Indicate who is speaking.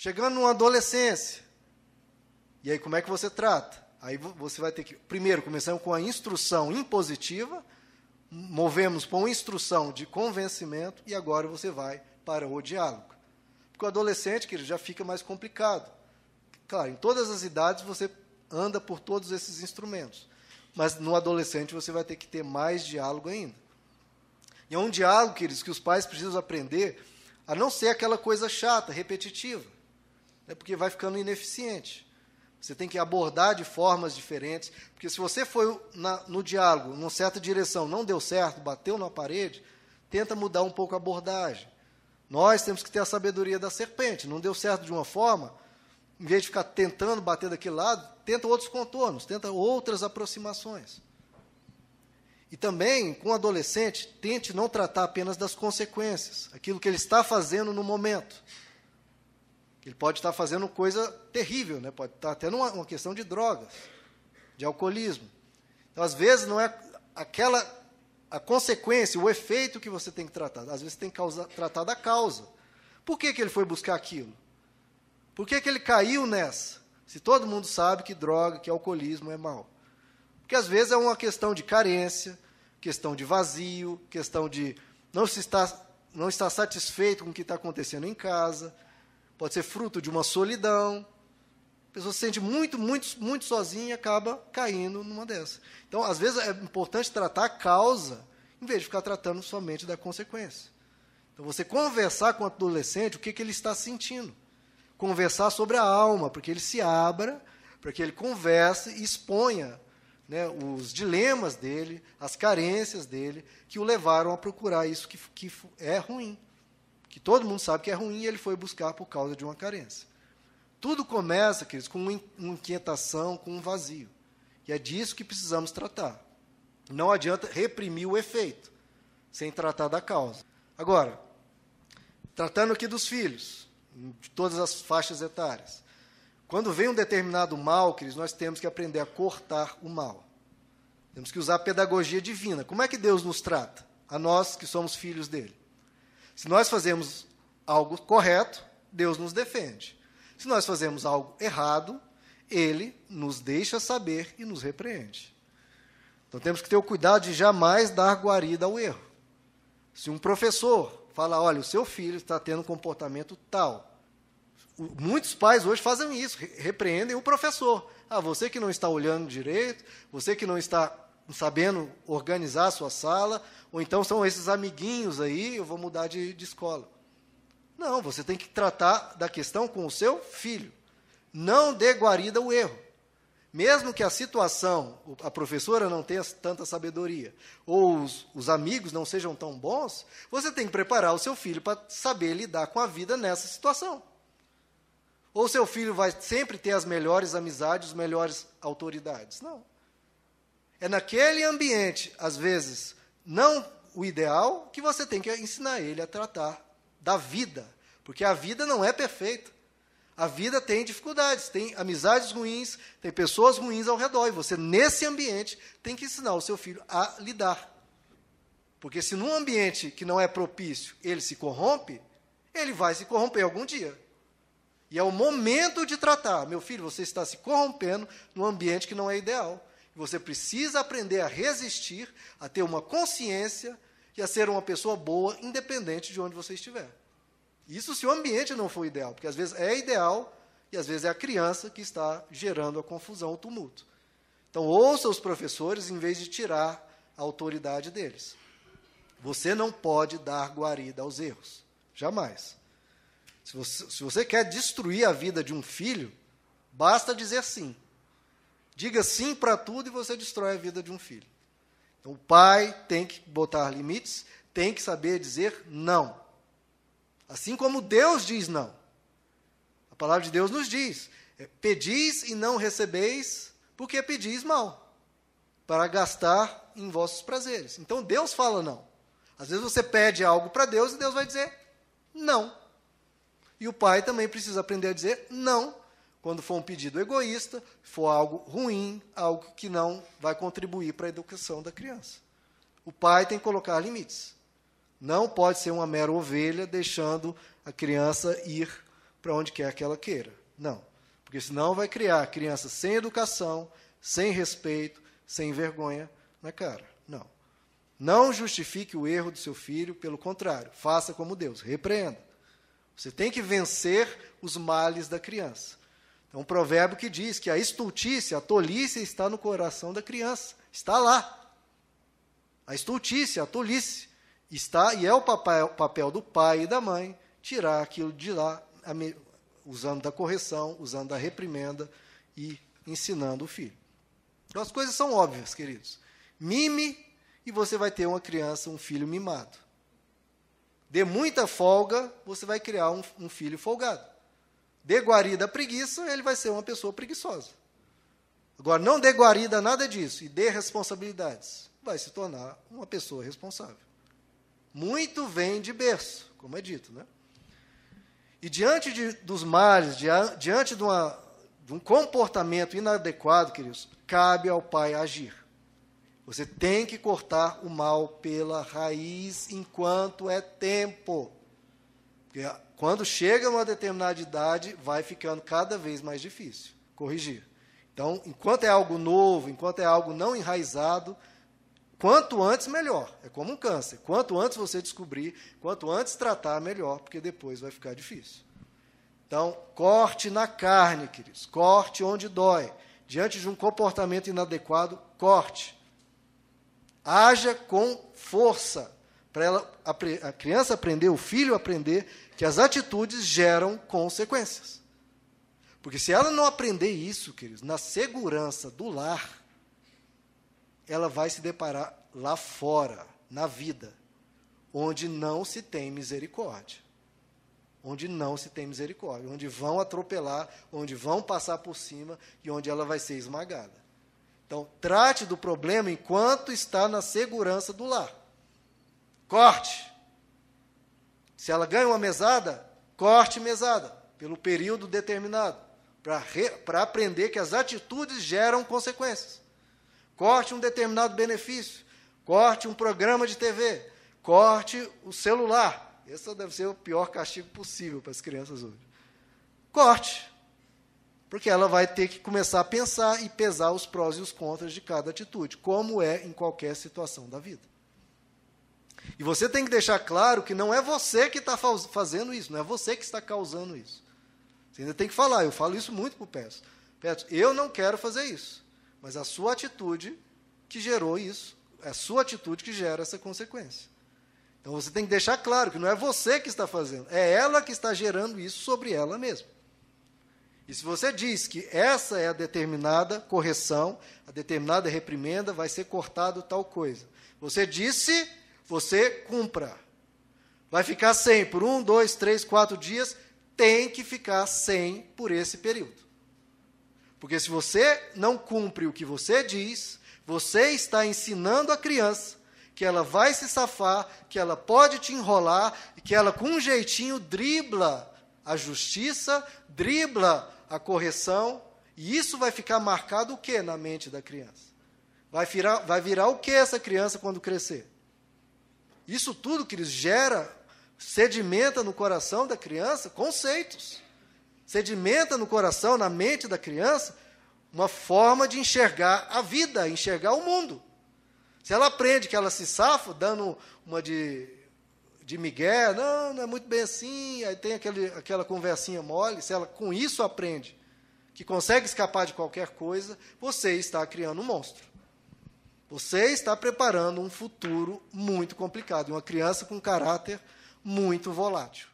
Speaker 1: Chegando numa adolescência, e aí como é que você trata? Aí você vai ter que, primeiro, começamos com a instrução impositiva, movemos para uma instrução de convencimento, e agora você vai para o diálogo. Porque o adolescente, que já fica mais complicado. Claro, em todas as idades você anda por todos esses instrumentos. Mas no adolescente você vai ter que ter mais diálogo ainda. E é um diálogo, queridos, que os pais precisam aprender a não ser aquela coisa chata, repetitiva, né, porque vai ficando ineficiente. Você tem que abordar de formas diferentes, porque se você foi na, no diálogo, numa certa direção, não deu certo, bateu na parede, tenta mudar um pouco a abordagem. Nós temos que ter a sabedoria da serpente. Não deu certo de uma forma, em vez de ficar tentando bater daquele lado, tenta outros contornos, tenta outras aproximações. E também, com o adolescente, tente não tratar apenas das consequências, aquilo que ele está fazendo no momento. Ele pode estar fazendo coisa terrível, né? pode estar tendo uma, uma questão de drogas, de alcoolismo. Então, às vezes, não é aquela a consequência, o efeito que você tem que tratar. Às vezes, você tem que causa, tratar da causa. Por que, que ele foi buscar aquilo? Por que, que ele caiu nessa? Se todo mundo sabe que droga, que alcoolismo é mal. Porque às vezes é uma questão de carência, questão de vazio, questão de não, se estar, não estar satisfeito com o que está acontecendo em casa, pode ser fruto de uma solidão. A pessoa se sente muito, muito, muito sozinha e acaba caindo numa dessas. Então, às vezes, é importante tratar a causa, em vez de ficar tratando somente da consequência. Então, você conversar com o adolescente o que, que ele está sentindo. Conversar sobre a alma, para que ele se abra, para que ele converse e exponha né, os dilemas dele, as carências dele, que o levaram a procurar isso que, que é ruim. Que todo mundo sabe que é ruim e ele foi buscar por causa de uma carência. Tudo começa, queridos, com uma inquietação, com um vazio. E é disso que precisamos tratar. Não adianta reprimir o efeito, sem tratar da causa. Agora, tratando aqui dos filhos, de todas as faixas etárias. Quando vem um determinado mal, queridos, nós temos que aprender a cortar o mal. Temos que usar a pedagogia divina. Como é que Deus nos trata? A nós que somos filhos dele. Se nós fazemos algo correto, Deus nos defende. Se nós fazemos algo errado, ele nos deixa saber e nos repreende. Então temos que ter o cuidado de jamais dar guarida ao erro. Se um professor fala, olha, o seu filho está tendo um comportamento tal, Muitos pais hoje fazem isso, repreendem o professor. Ah, você que não está olhando direito, você que não está sabendo organizar a sua sala, ou então são esses amiguinhos aí, eu vou mudar de, de escola. Não, você tem que tratar da questão com o seu filho. Não dê guarida ao erro. Mesmo que a situação, a professora não tenha tanta sabedoria, ou os, os amigos não sejam tão bons, você tem que preparar o seu filho para saber lidar com a vida nessa situação. Ou seu filho vai sempre ter as melhores amizades, as melhores autoridades? Não. É naquele ambiente, às vezes, não o ideal, que você tem que ensinar ele a tratar da vida. Porque a vida não é perfeita. A vida tem dificuldades, tem amizades ruins, tem pessoas ruins ao redor. E você, nesse ambiente, tem que ensinar o seu filho a lidar. Porque se num ambiente que não é propício ele se corrompe, ele vai se corromper algum dia. E é o momento de tratar. Meu filho, você está se corrompendo num ambiente que não é ideal. Você precisa aprender a resistir, a ter uma consciência e a ser uma pessoa boa, independente de onde você estiver. Isso se o ambiente não for ideal, porque às vezes é ideal e às vezes é a criança que está gerando a confusão, o tumulto. Então, ouça os professores em vez de tirar a autoridade deles. Você não pode dar guarida aos erros. Jamais. Se você, se você quer destruir a vida de um filho, basta dizer sim. Diga sim para tudo e você destrói a vida de um filho. Então, o pai tem que botar limites, tem que saber dizer não. Assim como Deus diz não. A palavra de Deus nos diz: é, pedis e não recebeis, porque pedis mal, para gastar em vossos prazeres. Então Deus fala não. Às vezes você pede algo para Deus e Deus vai dizer não. E o pai também precisa aprender a dizer não quando for um pedido egoísta, for algo ruim, algo que não vai contribuir para a educação da criança. O pai tem que colocar limites. Não pode ser uma mera ovelha deixando a criança ir para onde quer que ela queira. Não. Porque senão vai criar crianças sem educação, sem respeito, sem vergonha na cara. Não. Não justifique o erro do seu filho, pelo contrário, faça como Deus, repreenda. Você tem que vencer os males da criança. É um provérbio que diz que a estultícia, a tolice está no coração da criança. Está lá. A estultícia, a tolice, está e é o papel, papel do pai e da mãe tirar aquilo de lá, usando da correção, usando da reprimenda e ensinando o filho. Então as coisas são óbvias, queridos. Mime e você vai ter uma criança, um filho mimado. Dê muita folga, você vai criar um, um filho folgado. Dê guarida à preguiça, ele vai ser uma pessoa preguiçosa. Agora, não dê guarida a nada disso e dê responsabilidades. Vai se tornar uma pessoa responsável. Muito vem de berço, como é dito. Né? E diante de, dos males, diante de, uma, de um comportamento inadequado, queridos, cabe ao pai agir. Você tem que cortar o mal pela raiz enquanto é tempo. Porque quando chega uma determinada idade, vai ficando cada vez mais difícil corrigir. Então, enquanto é algo novo, enquanto é algo não enraizado, quanto antes, melhor. É como um câncer. Quanto antes você descobrir, quanto antes tratar, melhor, porque depois vai ficar difícil. Então, corte na carne, queridos. Corte onde dói. Diante de um comportamento inadequado, corte. Haja com força para ela, a, a criança aprender, o filho aprender que as atitudes geram consequências. Porque se ela não aprender isso, queridos, na segurança do lar, ela vai se deparar lá fora, na vida, onde não se tem misericórdia. Onde não se tem misericórdia, onde vão atropelar, onde vão passar por cima e onde ela vai ser esmagada. Então, trate do problema enquanto está na segurança do lar. Corte. Se ela ganha uma mesada, corte mesada, pelo período determinado, para aprender que as atitudes geram consequências. Corte um determinado benefício, corte um programa de TV, corte o celular. Esse deve ser o pior castigo possível para as crianças hoje. Corte. Porque ela vai ter que começar a pensar e pesar os prós e os contras de cada atitude, como é em qualquer situação da vida. E você tem que deixar claro que não é você que está fazendo isso, não é você que está causando isso. Você ainda tem que falar, eu falo isso muito para o Petros. Petros, eu não quero fazer isso, mas a sua atitude que gerou isso, é a sua atitude que gera essa consequência. Então você tem que deixar claro que não é você que está fazendo, é ela que está gerando isso sobre ela mesma. E se você diz que essa é a determinada correção, a determinada reprimenda, vai ser cortado tal coisa. Você disse, você cumpra. Vai ficar sem por um, dois, três, quatro dias, tem que ficar sem por esse período. Porque se você não cumpre o que você diz, você está ensinando a criança que ela vai se safar, que ela pode te enrolar e que ela, com um jeitinho, dribla a justiça, dribla a correção, e isso vai ficar marcado o que na mente da criança? Vai virar, vai virar o que essa criança quando crescer? Isso tudo, que eles gera, sedimenta no coração da criança conceitos. Sedimenta no coração, na mente da criança, uma forma de enxergar a vida, enxergar o mundo. Se ela aprende que ela se safa, dando uma de, de migué, não, não é muito bem assim, aí tem aquele, aquela conversinha mole, se ela com isso aprende que consegue escapar de qualquer coisa, você está criando um monstro. Você está preparando um futuro muito complicado, uma criança com caráter muito volátil.